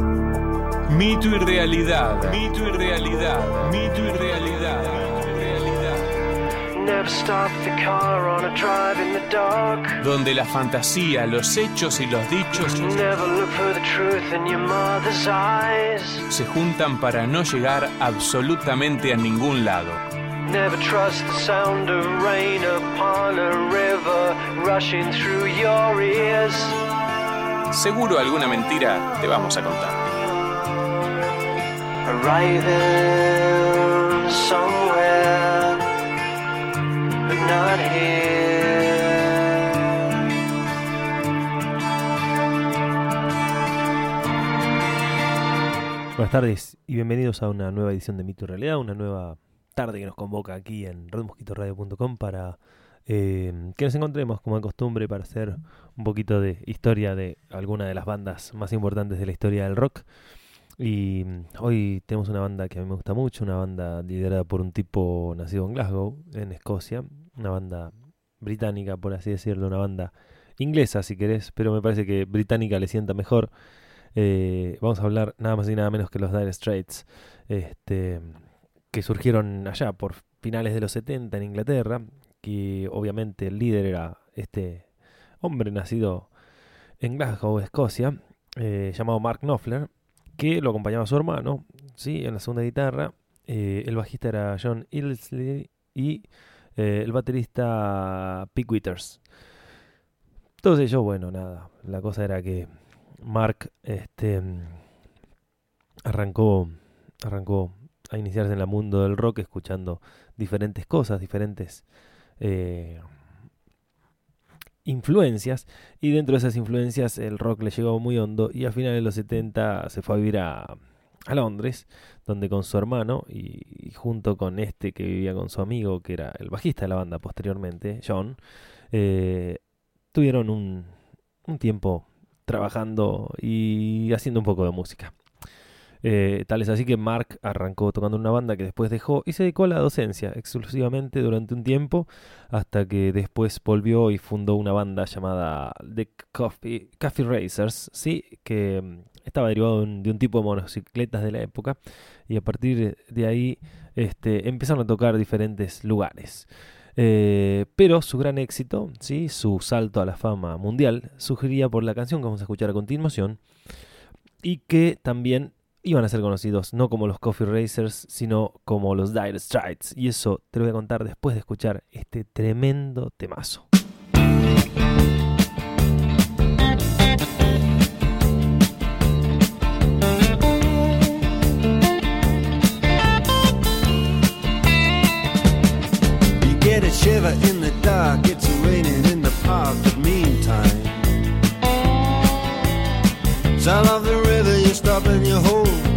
Mito y realidad. Mito y realidad. Mito y realidad. Never stop the car on a drive in the dark. Donde la fantasía, los hechos y los dichos Never look for the truth in your mother's eyes. se juntan para no llegar absolutamente a ningún lado. Never trust the sound of rain upon a river rushing through your ears. Seguro alguna mentira te vamos a contar. Arriving somewhere, but not here. Buenas tardes y bienvenidos a una nueva edición de Mito y Realidad, una nueva tarde que nos convoca aquí en redmosquitoradio.com para eh, que nos encontremos como de costumbre para hacer un poquito de historia de alguna de las bandas más importantes de la historia del rock. Y mm, hoy tenemos una banda que a mí me gusta mucho, una banda liderada por un tipo nacido en Glasgow, en Escocia, una banda británica, por así decirlo, una banda inglesa si querés, pero me parece que británica le sienta mejor. Eh, vamos a hablar nada más y nada menos que los Dire Straits, este, que surgieron allá por finales de los 70 en Inglaterra, que obviamente el líder era este hombre nacido en Glasgow, Escocia, eh, llamado Mark Knopfler, que lo acompañaba su hermano, ¿sí? en la segunda guitarra, eh, el bajista era John Ilsley y eh, el baterista Pete Withers. Todos ellos, bueno, nada, la cosa era que Mark este, arrancó, arrancó a iniciarse en el mundo del rock escuchando diferentes cosas, diferentes eh, influencias y dentro de esas influencias el rock le llegó muy hondo y a finales de los 70 se fue a vivir a, a Londres donde con su hermano y, junto con este que vivía con su amigo que era el bajista de la banda posteriormente, John, eh, tuvieron un, un tiempo trabajando y haciendo un poco de música. Eh, tal es así que Mark arrancó tocando una banda que después dejó y se dedicó a la docencia exclusivamente durante un tiempo hasta que después volvió y fundó una banda llamada The Coffee, Coffee Racers, ¿sí? que mm, estaba derivado de un, tipo de motocicletas de la época y a partir de ahí este, empezaron a tocar diferentes lugares. Eh, pero su gran éxito, ¿sí? su salto a la fama mundial, surgiría por la canción que vamos a escuchar a continuación y que también iban a ser conocidos no como los Coffee Racers, sino como los Dire Straits. Y eso te lo voy a contar después de escuchar este tremendo temazo. A shiver in the dark, it's raining in the park, but meantime. you're your whole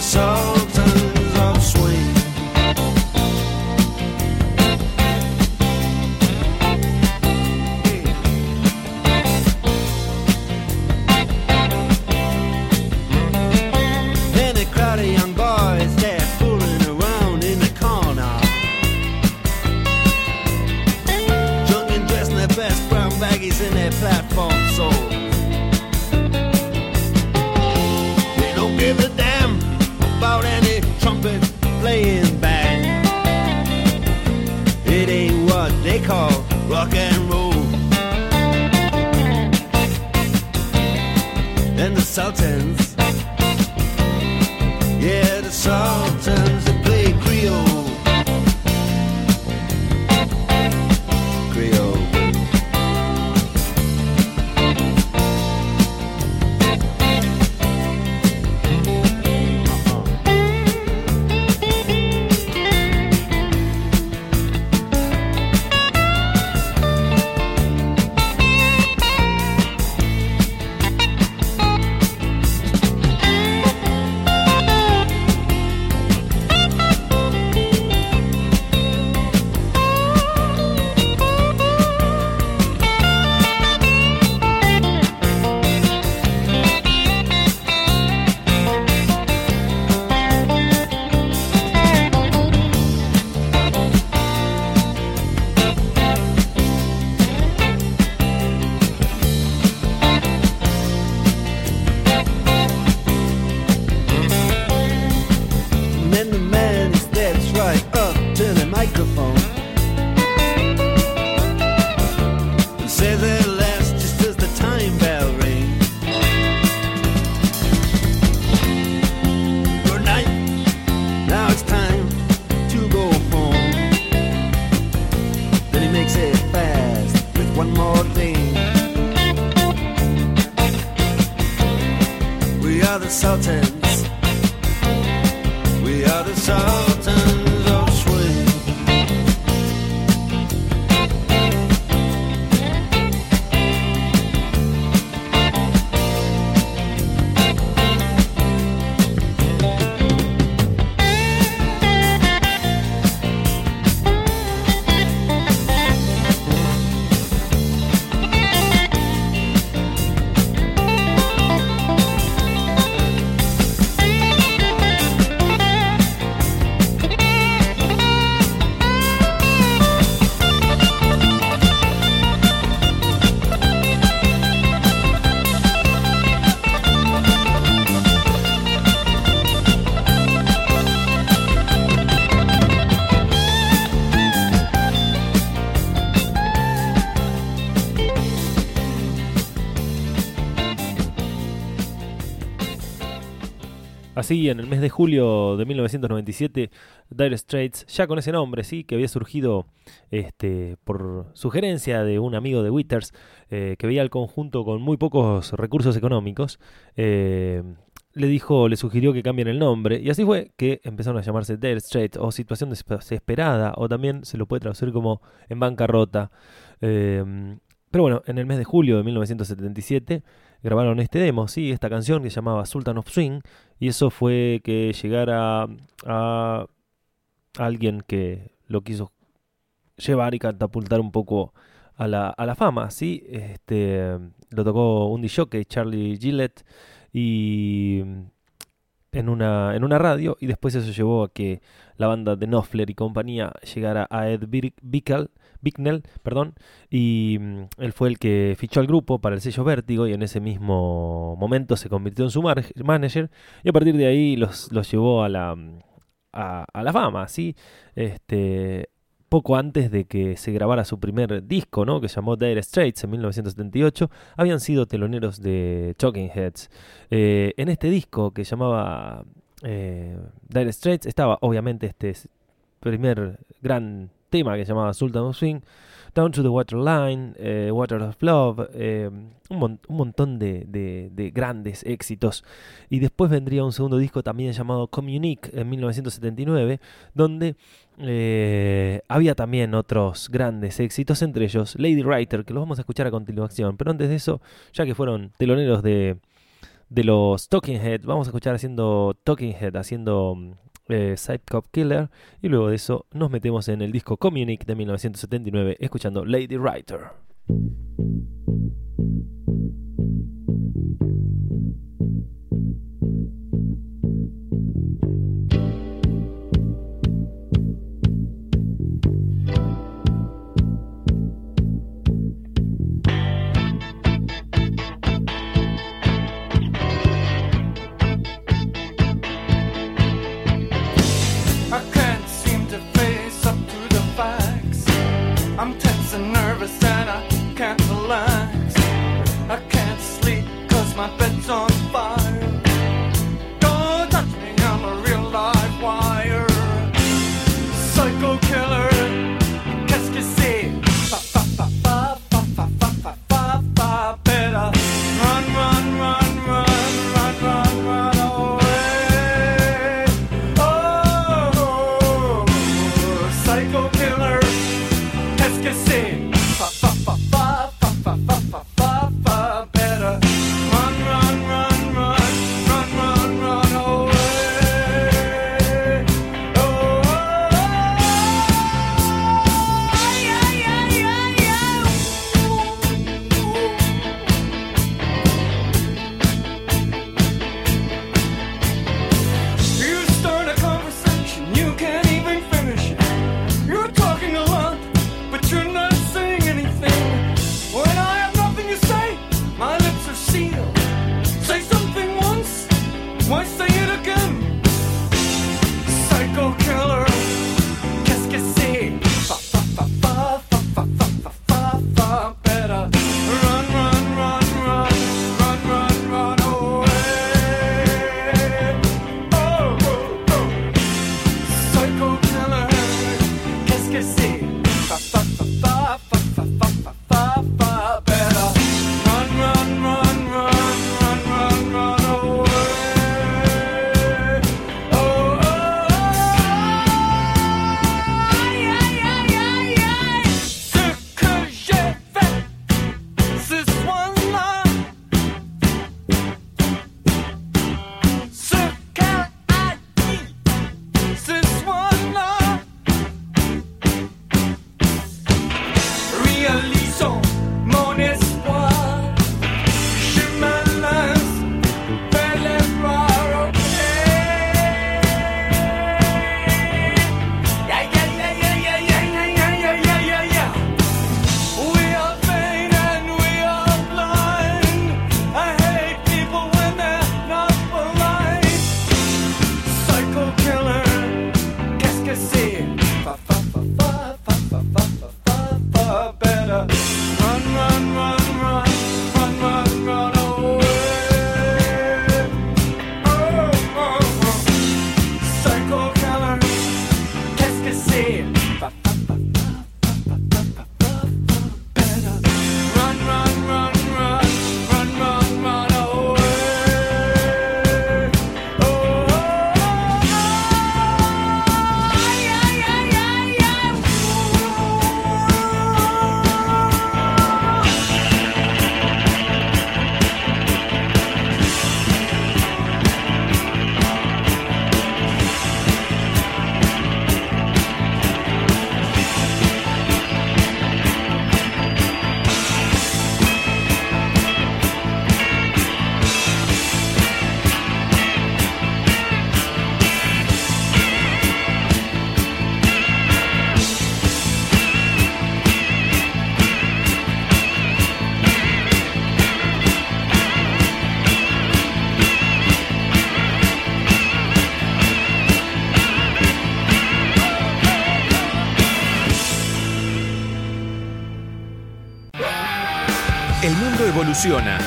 the Sultans microphone and says at last, just as the time bell rings, Good night, now it's time to go home. Then he makes it fast with one more thing. We are the Sultans. Así, en el mes de julio de 1997, Dire Straits, ya con ese nombre, sí, que había surgido este, por sugerencia de un amigo de Withers, eh, que veía el conjunto con muy pocos recursos económicos, eh, le dijo, le sugirió que cambien el nombre, y así fue que empezaron a llamarse Dire Straits o Situación Desesperada, o también se lo puede traducir como En Bancarrota. Eh, pero bueno, en el mes de julio de 1977 grabaron este demo, sí, esta canción que se llamaba Sultan of Swing, y eso fue que llegara a alguien que lo quiso llevar y catapultar un poco a la, a la fama, sí, este, lo tocó un jockey, Charlie Gillette, y en una, en una radio, y después eso llevó a que la banda de Knopfler y compañía llegara a Ed Bickel, Bicknell, perdón, y mm, él fue el que fichó al grupo para el sello Vértigo y en ese mismo momento se convirtió en su manager y a partir de ahí los, los llevó a la, a, a la fama, ¿sí? Este, poco antes de que se grabara su primer disco, ¿no? que llamó Dire Straits en 1978, habían sido teloneros de Talking Heads. Eh, en este disco que llamaba eh, Dire Straits estaba obviamente este primer gran tema que llamaba Sultan of Swing, Down to the Waterline, eh, Water of Love, eh, un, un montón de, de- de grandes éxitos. Y después vendría un segundo disco también llamado Communique en 1979, donde eh, había también otros grandes éxitos, entre ellos Lady Writer, que los vamos a escuchar a continuación. Pero antes de eso, ya que fueron teloneros de, de los Talking Head, vamos a escuchar haciendo Talking Head, haciendo mm, eh, Psychop Killer. Y luego de eso, nos metemos en el disco Communic de 1979, escuchando Lady Writer.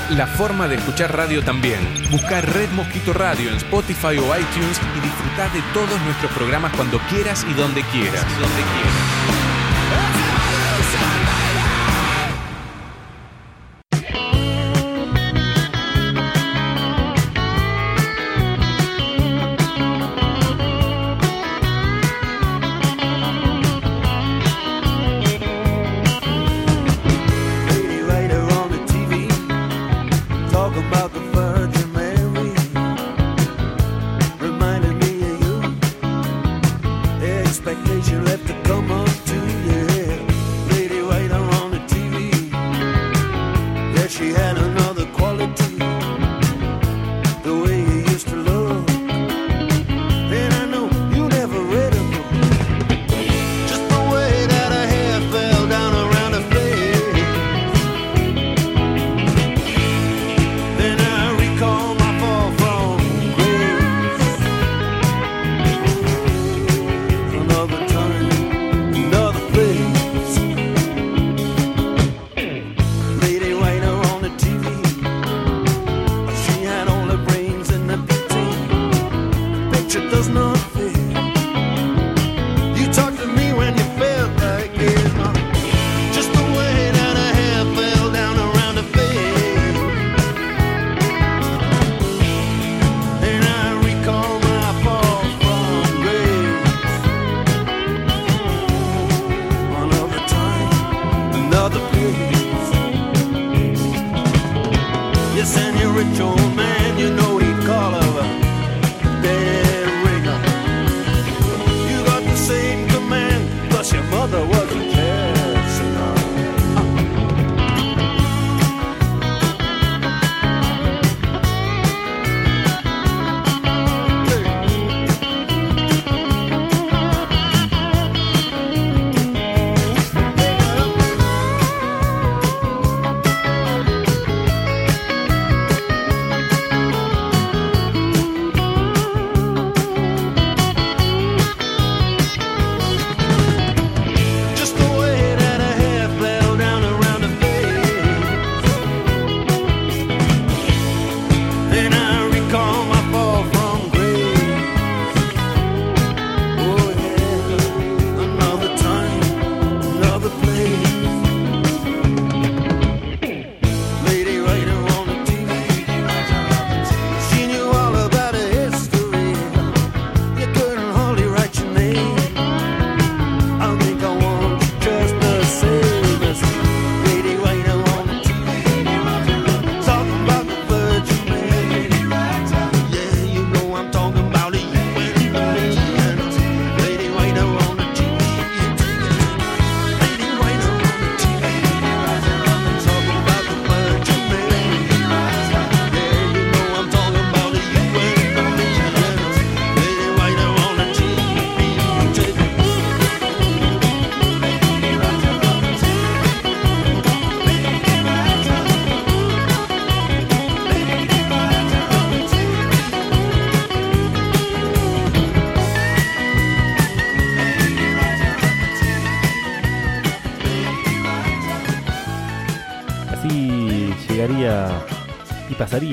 La forma de escuchar radio también. Busca Red Mosquito Radio en Spotify o iTunes y disfruta de todos nuestros programas cuando quieras y. Donde quieras.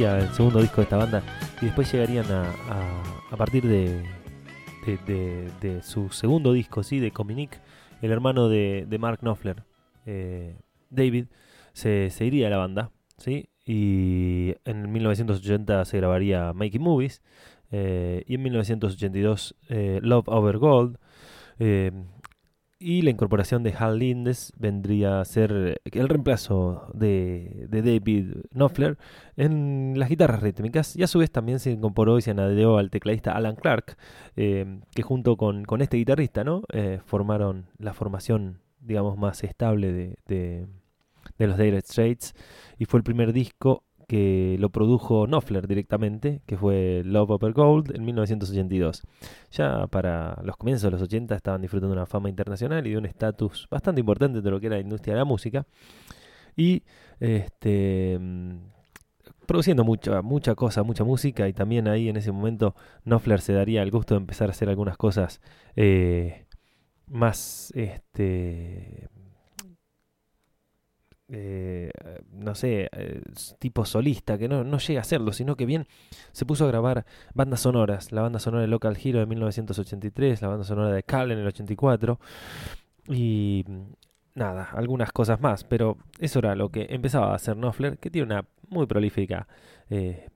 El segundo disco de esta banda y después llegarían a, a- a partir de, su segundo disco, sí, de Communique, el hermano de, Mark Knopfler, eh, David, se, iría de la banda, sí, y en 1980 se grabaría Making Movies eh, y en 1982 eh, Love Over Gold. Eh, y la incorporación de Hal Lindes vendría a ser el reemplazo de, de David Knopfler en las guitarras rítmicas. Y a su vez también se incorporó y se añadió al tecladista Alan Clark, eh, que junto con, con este guitarrista ¿no? Eh, formaron la formación, digamos, más estable de, de, de los Dire Straits. Y fue el primer disco que lo produjo Knopfler directamente, que fue Love Over Gold en 1982. Ya para los comienzos de los 80 estaban disfrutando de una fama internacional y de un estatus bastante importante de lo que era la industria de la música. Y este mm, produciendo mucha, mucha cosa, mucha música. Y también ahí en ese momento Knopfler se daría el gusto de empezar a hacer algunas cosas eh, más este eh, no sé, eh, tipo solista, que no, no llega a serlo, sino que bien se puso a grabar bandas sonoras, la banda sonora de Local Hero de 1983, la banda sonora de Cal en el 84, y mm, nada, algunas cosas más, pero eso era lo que empezaba a hacer Knopfler, que tiene una muy prolífica eh,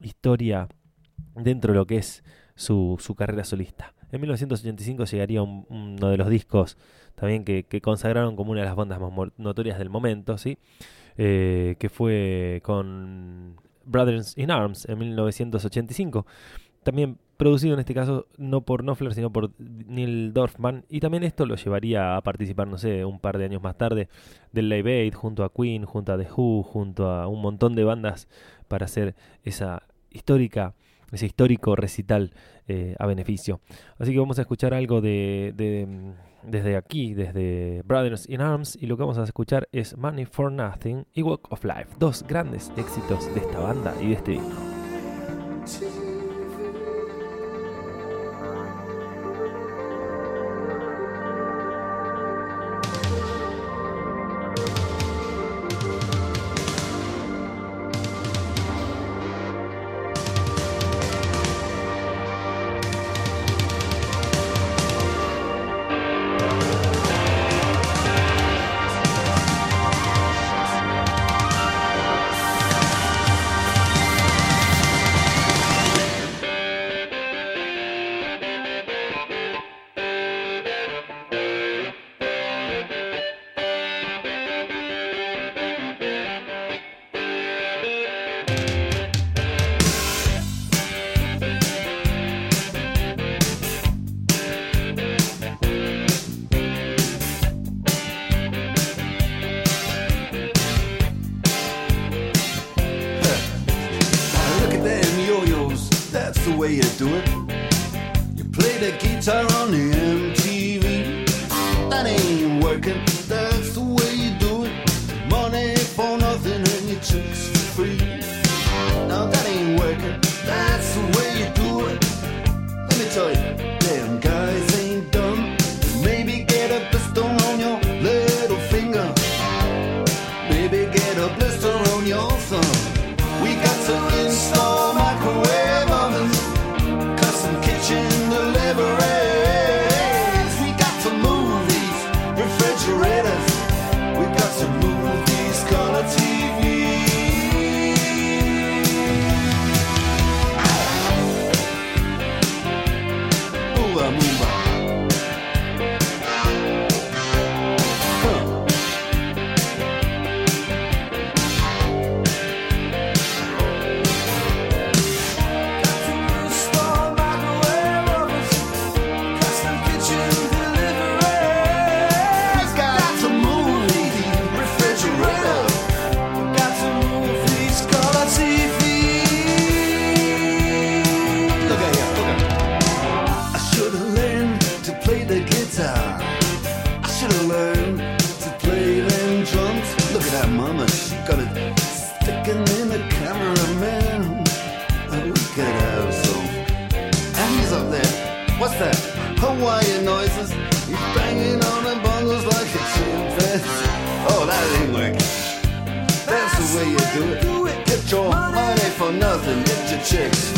historia dentro de lo que es su, su carrera solista. En 1985 llegaría un- uno de los discos también que, consagraron como una de las bandas más notorias del momento, ¿sí? Eh, que fue con Brothers in Arms en 1985. También producido en este caso no por Knopfler, sino por Neil Dorfman. Y también esto lo llevaría a participar, no sé, un par de años más tarde del Live Aid, junto a Queen, junto a The Who, junto a un montón de bandas para hacer esa histórica, ese histórico recital eh, a beneficio. Así que vamos a escuchar algo de, de, desde aquí, desde Brothers in Arms, y lo que vamos a escuchar es Money for Nothing y Walk of Life, dos grandes éxitos de esta banda y de este disco. Do it. Get your money for nothing, get your chicks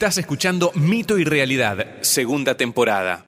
Estás escuchando Mito y Realidad, segunda temporada.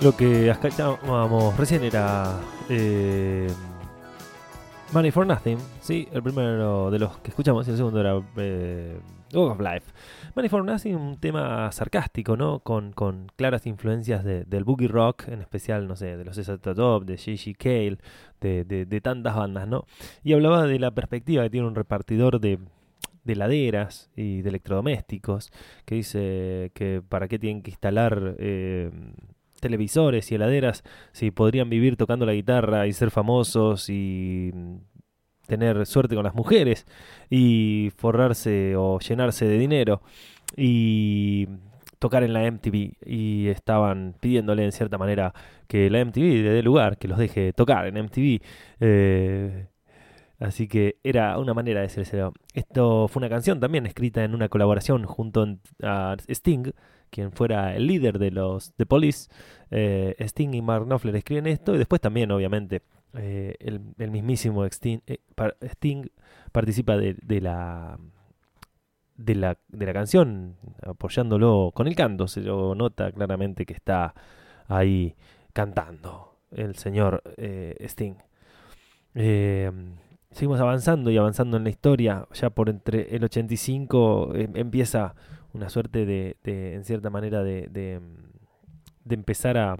Lo que escuchábamos recién era eh, Money for Nothing, sí, el primero de los que escuchamos y el segundo era eh, Walk of Life. Money for Nothing, un tema sarcástico, ¿no? Con, claras influencias de- del boogie rock, en especial, no sé, de los S Top, de Gigi Cale, de, de- de tantas bandas, ¿no? Y hablaba de la perspectiva que tiene un repartidor de, de heladeras y de electrodomésticos, que dice que para qué tienen que instalar eh, televisores y heladeras si podrían vivir tocando la guitarra y ser famosos y tener suerte con las mujeres y forrarse o llenarse de dinero y tocar en la MTV y estaban pidiéndole en cierta manera que la MTV le dé lugar, que los deje tocar en MTV. eh, así que era una manera de ser Esto fue una canción también escrita en una colaboración junto a Sting, quien fuera el líder de los The Police. Eh, Sting y Mark Knopfler escriben esto y después también, obviamente, eh, el, mismísimo Sting, eh, Sting participa de, de la de la, de la canción apoyándolo con el canto se lo nota claramente que está ahí cantando el señor Sting seguimos avanzando y avanzando en la historia ya por entre el 85 em- empieza una suerte de, en cierta manera de, de, de empezar a,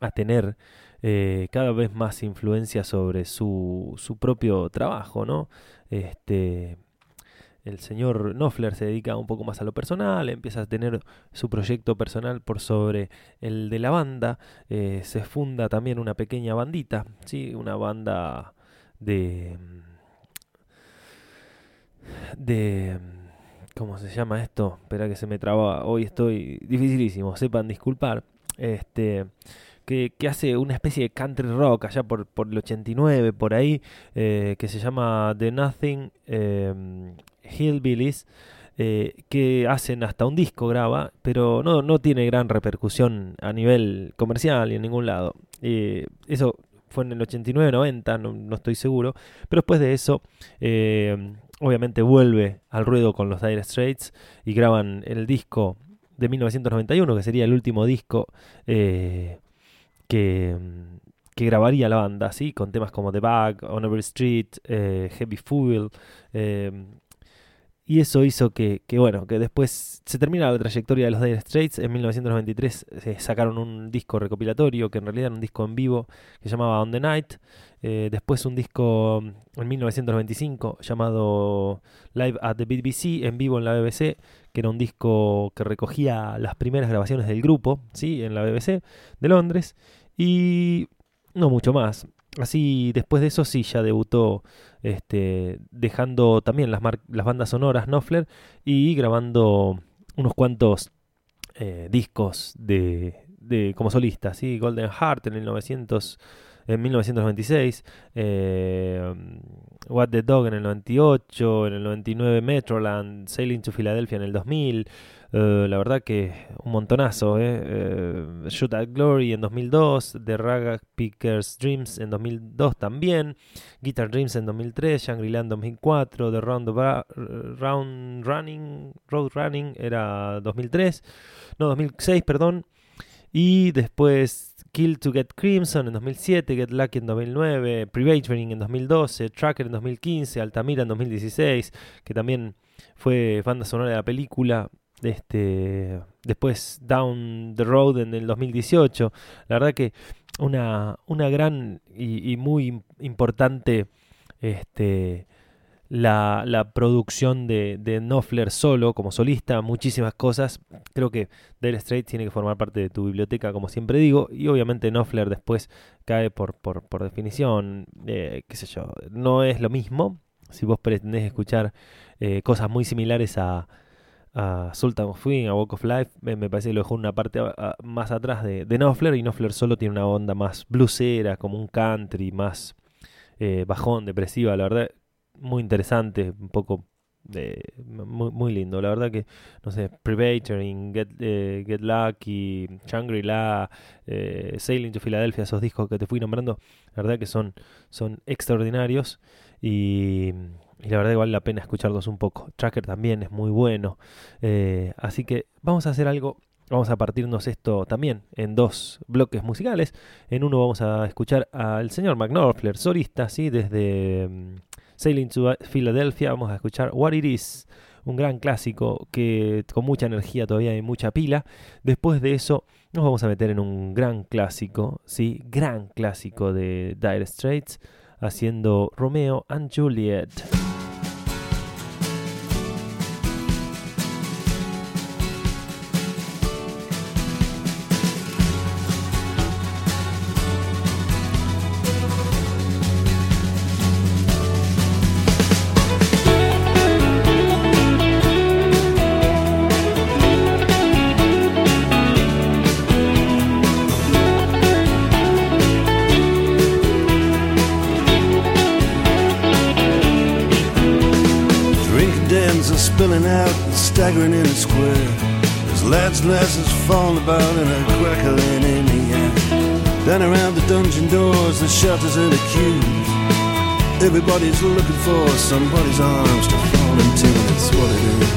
a tener eh, cada vez más influencia sobre su, su propio trabajo, ¿no? Este, el señor Knopfler se dedica un poco más a lo personal, empieza a tener su proyecto personal por sobre el de la banda, eh, se funda también una pequeña bandita, ¿sí? Una banda de... de... ¿Cómo se llama esto? Espera que se me traba. Hoy estoy dificilísimo, sepan disculpar. Este, que, que hace una especie de country rock allá por, por el 89, por ahí, eh, que se llama The Nothing eh, Hillbillies, eh, que hacen hasta un disco, graba, pero no, no tiene gran repercusión a nivel comercial y en ningún lado. Eso fue en el 89-90, no, no estoy seguro, pero después de eso, eh, obviamente vuelve al ruedo con los Dire Straits y graban el disco de 1991, que sería el último disco eh, que, grabaría la banda, ¿sí? con temas como The Bag, On Every Street, eh, Heavy Fuel. eh, y eso hizo que, bueno, que después se termina la trayectoria de los Dire Straits. En 1993 eh, sacaron un disco recopilatorio, que en realidad era un disco en vivo, que se llamaba On the Night. Eh, después un disco en 1995 llamado Live at the BBC, en vivo en la BBC, que era un disco que recogía las primeras grabaciones del grupo, ¿sí? En la BBC de Londres. Y no mucho más. Así, después de eso sí, ya debutó este, dejando también las, las bandas sonoras Knopfler y grabando unos cuantos eh, discos de, de, como solista, ¿sí? Golden Heart en, el 900, en 1996, eh, What the Dog en el 98, en el 99 Metroland, Sailing to Philadelphia en el 2000, eh, la verdad que un montonazo, ¿eh? Shoot at Glory en 2002, The Raga Pickers Dreams en 2002 también, Guitar Dreams en 2003, Shangri-La en 2004, The Round, Round Running, Road Running era 2003, no 2006, perdón, y después Kill to Get Crimson en 2007, Get Lucky en 2009, Privatoring en 2012, Tracker en 2015, Altamira en 2016, que también fue banda sonora de la película. Este, después Down the Road en el 2018. La verdad que una, una gran y, y muy im- importante este, la, la producción de, de Knopfler solo, como solista, muchísimas cosas. Creo que Dire Straits tiene que formar parte de tu biblioteca, como siempre digo, y obviamente Knopfler después cae por, por, por definición, eh, qué sé yo, no es lo mismo. Si vos pretendés escuchar eh, cosas muy similares a, Sultan of Swing, a Walk of Life, me, parece que lo dejó una parte más atrás de, de Knopfler, y Knopfler solo tiene una onda más bluesera, como un country, más eh, bajón, depresiva, la verdad, muy interesante, un poco de, muy, muy lindo, la verdad que, no sé, Privatoring, Get, eh, Get Lucky, Shangri-La, eh, Sailing to Philadelphia, esos discos que te fui nombrando, la verdad que son, son extraordinarios y, y la verdad que vale la pena escucharlos un poco. Tracker también es muy bueno, eh, así que vamos a hacer algo. Vamos a partirnos esto también en dos bloques musicales. En uno vamos a escuchar al señor McNorfler, solista, ¿sí? desde mm, Sailing to Philadelphia. Vamos a escuchar What It Is, un gran clásico que con mucha energía todavía y mucha pila. Después de eso nos vamos a meter en un gran clásico, ¿sí? gran clásico de Dire Straits, haciendo Romeo and Juliet. Everybody's looking for somebody's arms to fall into. It's what it is.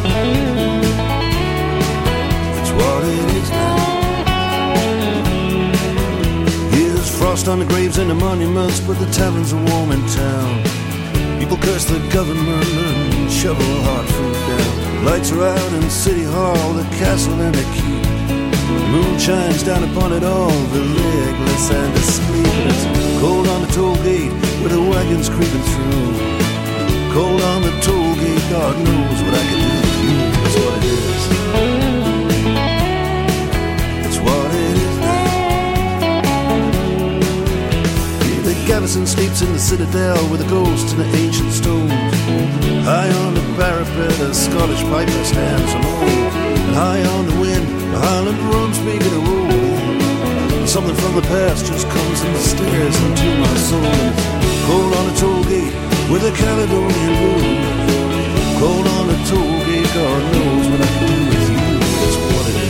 It's what it is now. Here's frost on the graves and the monuments, but the taverns are warm in town. People curse the government and shovel hard food down. Lights are out in City Hall, the castle and the keep. Moon shines down upon it all, the legless and the sleepless. Cold on the toll gate with the wagons creeping through. Cold on the toll gate, God knows what I can do with you. That's what it is. It's what it is now. The garrison sleeps in the citadel with the ghost and the ancient stones. High on the parapet, a Scottish piper stands alone. And high on the wind, the Highland drums begin to roll. Something from the past just comes and stares into my soul. Cold on a toll gate with a Caledonian moon. Cold on a toll gate, God knows what I can do with you. It's what it is.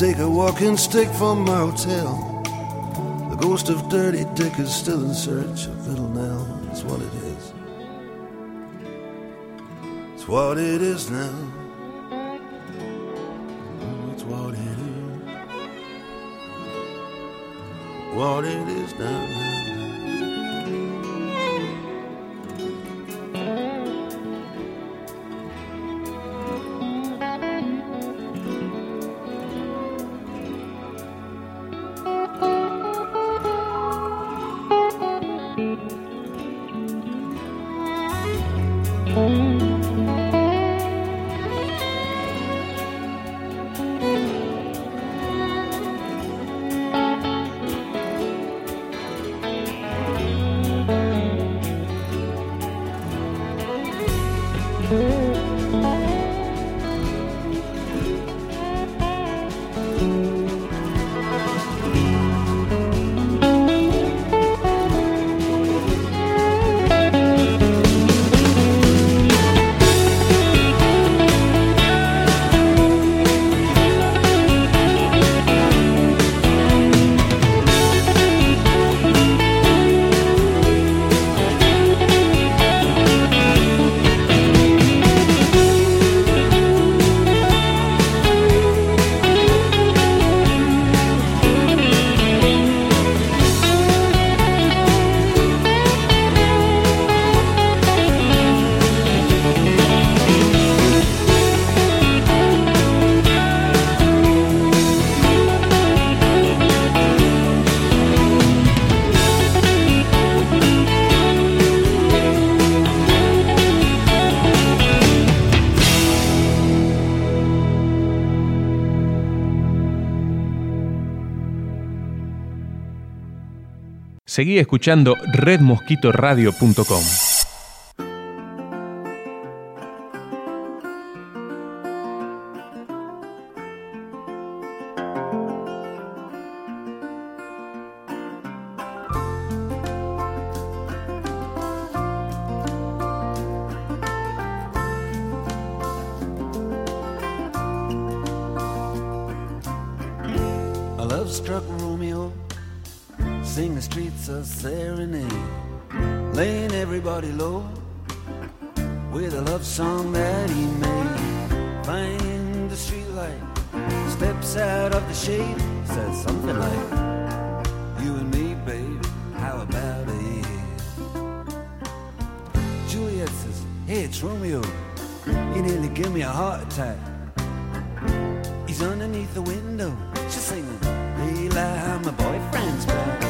Take a walking stick from my hotel. The ghost of Dirty Dick is still in search of Little Nell. It's what it is. It's what it is now. It's what it is. What it is now. Seguí escuchando redmosquitoradio.com. Struck sing the streets a serenade, laying everybody low with a love song that he made. Find the streetlight, steps out of the shade, says something like, You and me, babe, how about it? Juliet says, Hey, it's Romeo, you nearly give me a heart attack. He's underneath the window. She's singing, Hey, lie, my boyfriend's back.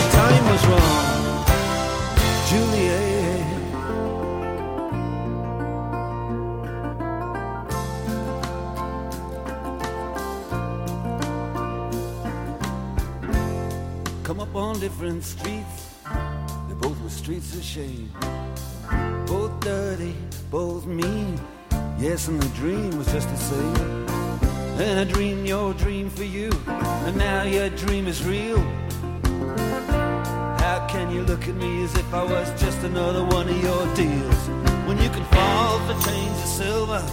time was wrong, Juliet. Come up on different streets, they both were streets of shame. Both dirty, both mean. Yes, and the dream was just the same. And I dreamed your dream for you, and now your dream is real. You look at me as if I was just another one of your deals? When you can fall for chains of silver,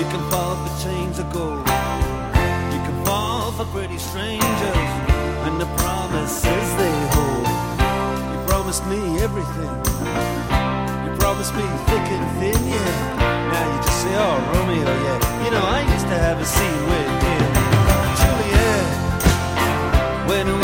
you can fall for chains of gold. You can fall for pretty strangers, and the promises they hold. You promised me everything. You promised me thick and thin, yeah. Now you just say, oh, Romeo, yeah. You know, I used to have a scene with him. Juliet, when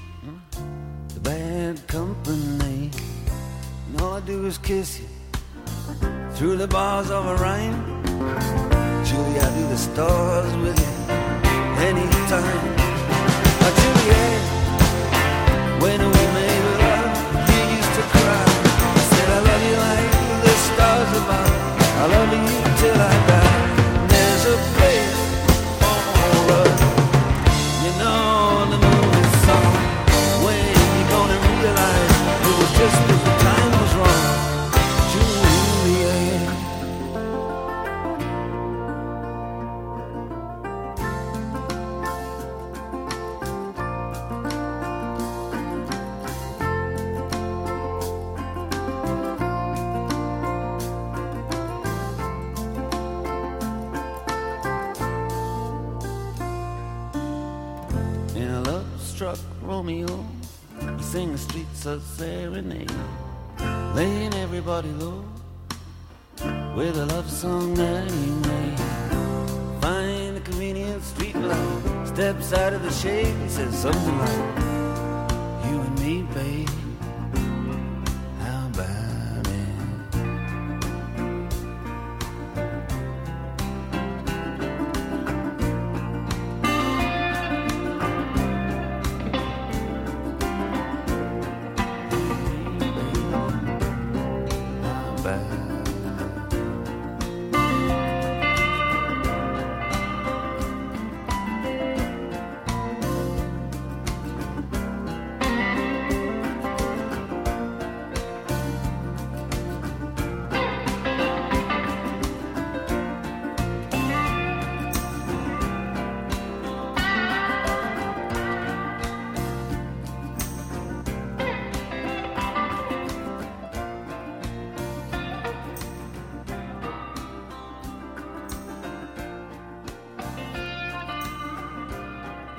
I do is kiss you through the bars of a rhyme. Julie, I do the stars with you anytime. Oh, Juliet, when we made love, you used to cry. I Said I love you like the stars above. I love you till I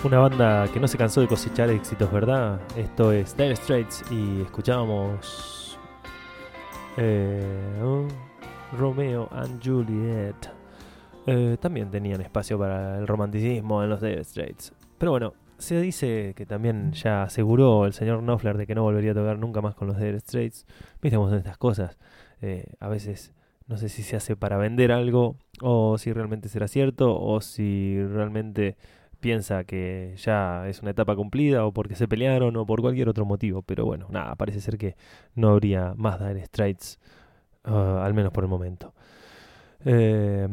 Una banda que no se cansó de cosechar éxitos, ¿verdad? Esto es Dire Straits y escuchábamos eh, Romeo and Juliet. Eh, también tenían espacio para el romanticismo en los Dire Straits. Pero bueno, se dice que también ya aseguró el señor Knopfler de que no volvería a tocar nunca más con los Dire Straits. Viste cómo estas cosas. Eh, a veces no sé si se hace para vender algo o si realmente será cierto o si realmente piensa que ya es una etapa cumplida o porque se pelearon o por cualquier otro motivo. Pero bueno, nada, parece ser que no habría más Dire Straits, ah, al menos por el momento. Eh,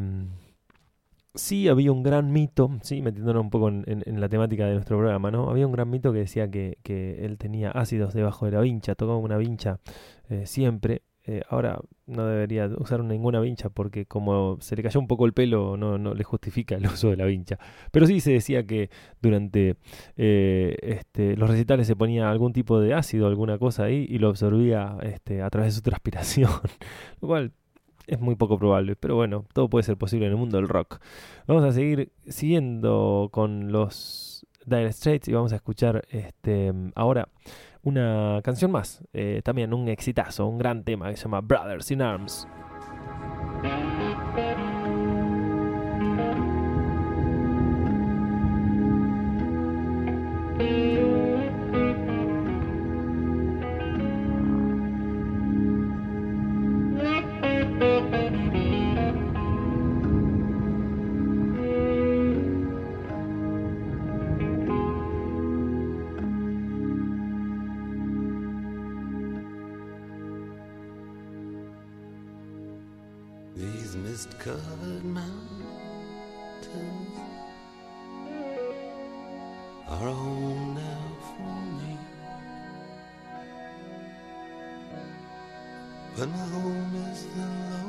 sí había un gran mito, sí, metiéndonos un poco en la temática de nuestro programa, ¿no? Había un gran mito que decía que, que él tenía ácidos debajo de la vincha, tocaba una vincha eh, siempre. Eh, ahora no debería usar ninguna vincha porque como se le cayó un poco el pelo no, no le justifica el uso de la vincha. Pero sí se decía que durante eh, este, los recitales se ponía algún tipo de ácido, alguna cosa ahí y lo absorbía este, a través de su transpiración. Lo cual es muy poco probable, pero bueno, todo puede ser posible en el mundo del rock. Vamos a seguir siguiendo con los Dire Straits y vamos a escuchar este, ahora una canción más, eh, también un exitazo, un gran tema que se llama Brothers in Arms. These mist covered mountains are a home now for me. But my home is the lowlands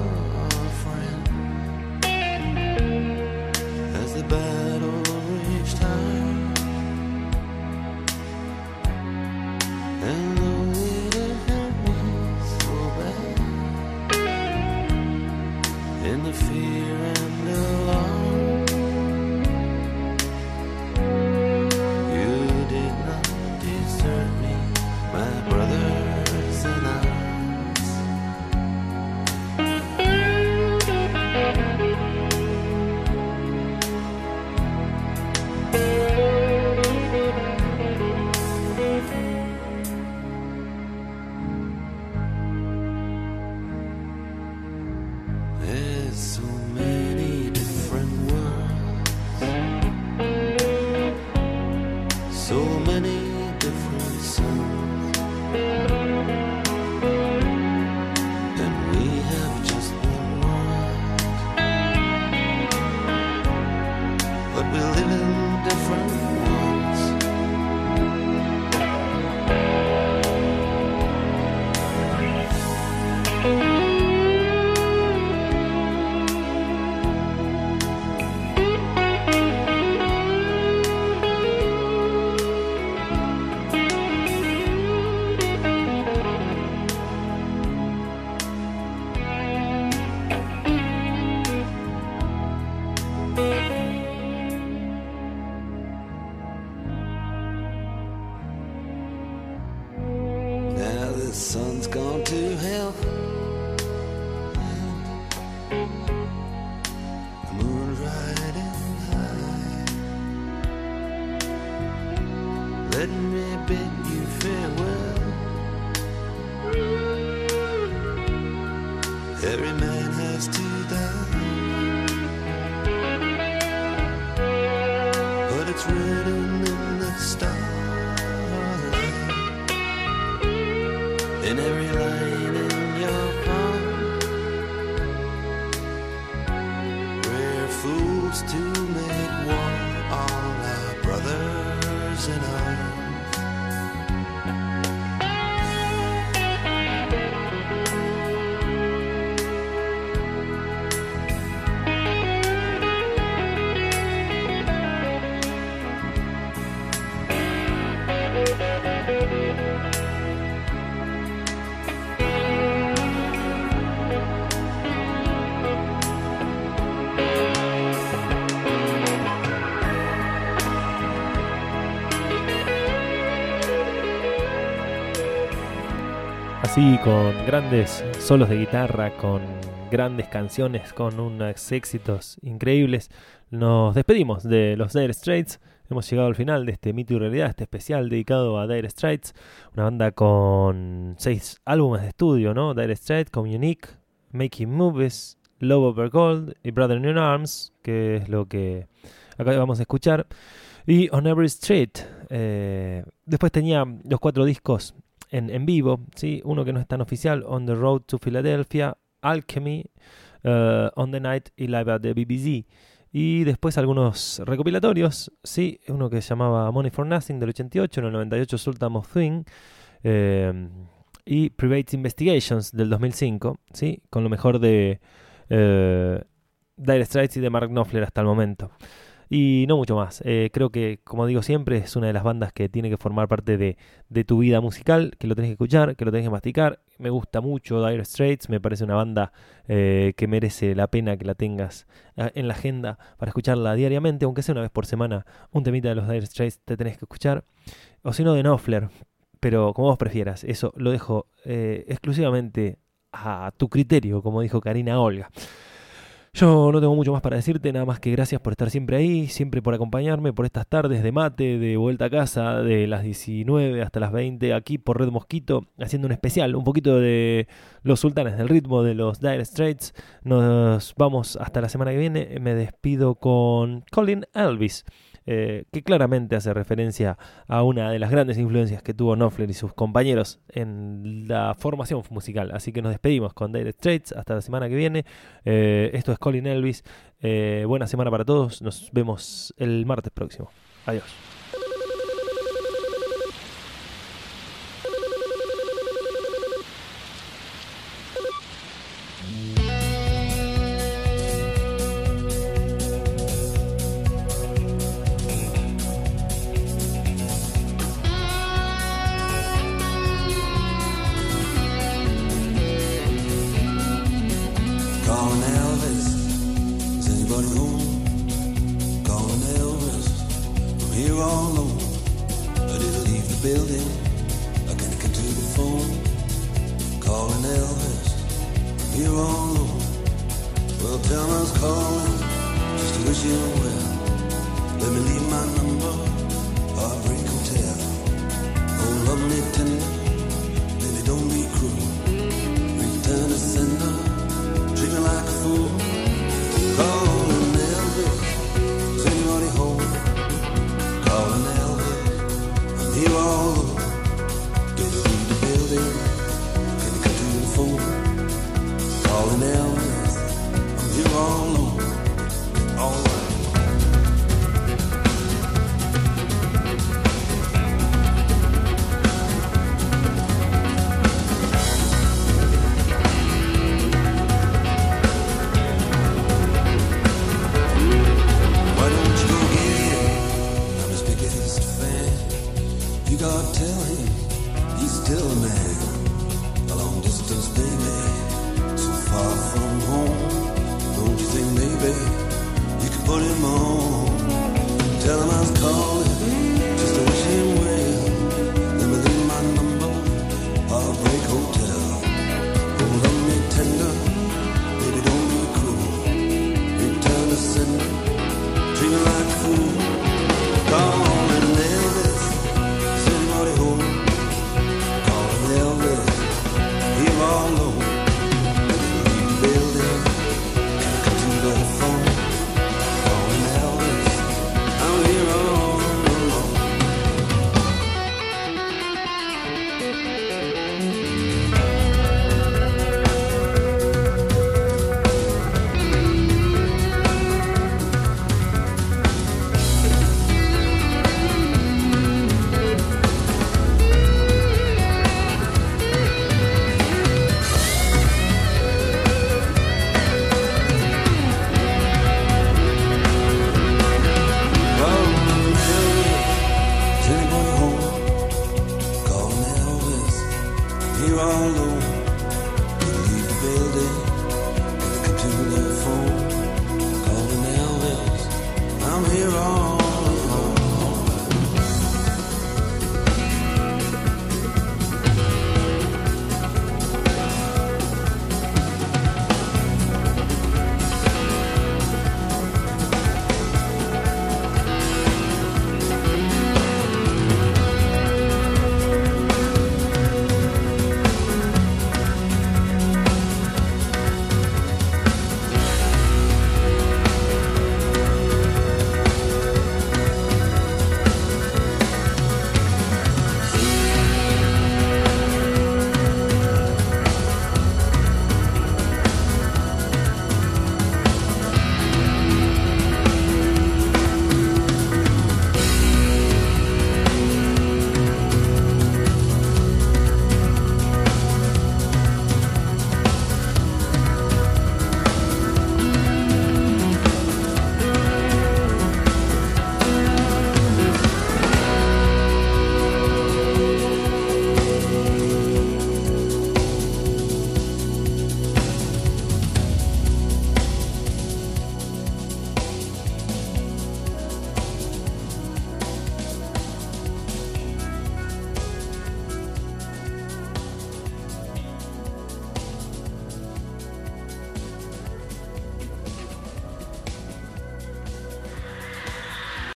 to make war on our brothers in arms. Así, con grandes solos de guitarra, con grandes canciones, con unos éxitos increíbles, nos despedimos de los Dire Straits. Hemos llegado al final de este mito y realidad, este especial dedicado a Dire Straits, una banda con seis álbumes de estudio, ¿no? Dire Straits, Communique, Making Movies, Love Over Gold y Brother in Arms, que es lo que acá vamos a escuchar. Y On Every Street. eh, después tenía los cuatro discos en, en vivo, ¿sí? uno que no es tan oficial, On the Road to Philadelphia, Alchemy, eh, On the Night y Live at the BBC. Y después algunos recopilatorios, ¿sí? uno que se llamaba Money for Nothing del 88, en el 98 Sultan of Swing, eh, y Private Investigations del 2005, ¿sí? con lo mejor de eh, Dire Straits y de Mark Knopfler hasta el momento. Y no mucho más. Eh, creo que, como digo siempre, es una de las bandas que tiene que formar parte de, de tu vida musical, que lo tenés que escuchar, que lo tenés que masticar. Me gusta mucho Dire Straits, me parece una banda eh, que merece la pena que la tengas eh, en la agenda para escucharla diariamente, aunque sea una vez por semana, un temita de los Dire Straits te tenés que escuchar. O si no, de Knopfler, pero como vos prefieras. Eso lo dejo eh, exclusivamente a tu criterio, como dijo Karina Olga. Yo no tengo mucho más para decirte, nada más que gracias por estar siempre ahí, siempre por acompañarme por estas tardes de mate, de vuelta a casa, de las 19 hasta las 20, aquí por Red Mosquito, haciendo un especial, un poquito de los sultanes del ritmo de los Dire Straits. Nos vamos hasta la semana que viene, me despido con Colin Elvis. Eh, que claramente hace referencia a una de las grandes influencias que tuvo Knopfler y sus compañeros en la formación musical. Así que nos despedimos con Dire Straits hasta la semana que viene. Eh, esto es Colin Elvis. Eh, buena semana para todos. Nos vemos el martes próximo. Adiós.